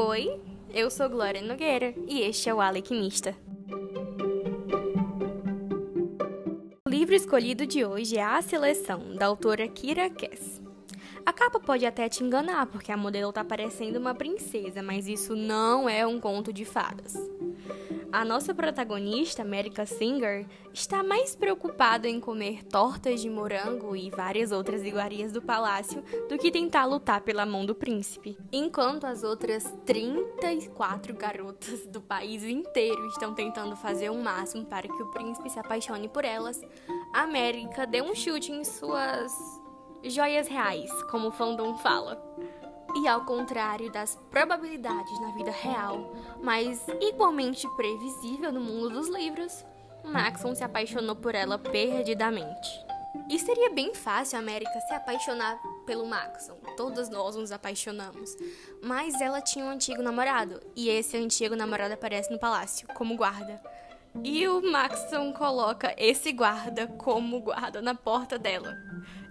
Oi, eu sou Glória Nogueira e este é o Alquimista. O livro escolhido de hoje é A Seleção, da autora Kira Kess. A capa pode até te enganar, porque a modelo tá parecendo uma princesa, mas isso não é um conto de fadas. A nossa protagonista, America Singer, está mais preocupada em comer tortas de morango e várias outras iguarias do palácio do que tentar lutar pela mão do príncipe. Enquanto as outras 34 garotas do país inteiro estão tentando fazer o máximo para que o príncipe se apaixone por elas, América deu um chute em suas joias reais, como o fandom fala. E ao contrário das probabilidades na vida real, mas igualmente previsível no mundo dos livros, Maxon se apaixonou por ela perdidamente. E seria bem fácil a América se apaixonar pelo Maxon. Todas nós nos apaixonamos. Mas ela tinha um antigo namorado, e esse antigo namorado aparece no palácio como guarda. E o Maxon coloca esse guarda como guarda na porta dela.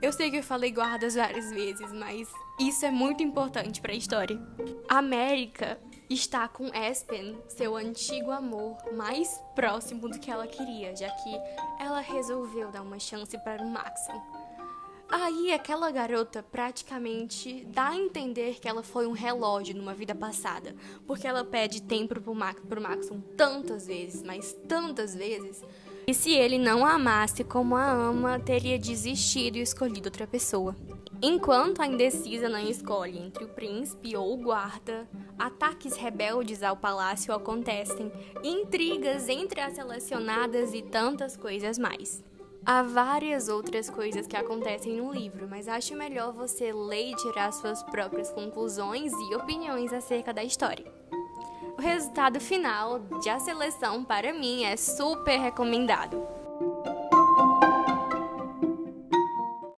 Eu sei que eu falei guardas várias vezes, mas isso é muito importante para a história. América está com Aspen, seu antigo amor, mais próximo do que ela queria, já que ela resolveu dar uma chance para o Maxon. Aí aquela garota praticamente dá a entender que ela foi um relógio numa vida passada, porque ela pede tempo pro, Max, pro Maxon tantas vezes, mas tantas vezes. E se ele não a amasse como a ama, teria desistido e escolhido outra pessoa. Enquanto a indecisa não escolhe entre o príncipe ou o guarda, ataques rebeldes ao palácio acontecem, intrigas entre as selecionadas e tantas coisas mais. Há várias outras coisas que acontecem no livro, mas acho melhor você ler e tirar suas próprias conclusões e opiniões acerca da história. O resultado final de A Seleção, para mim, é super recomendado.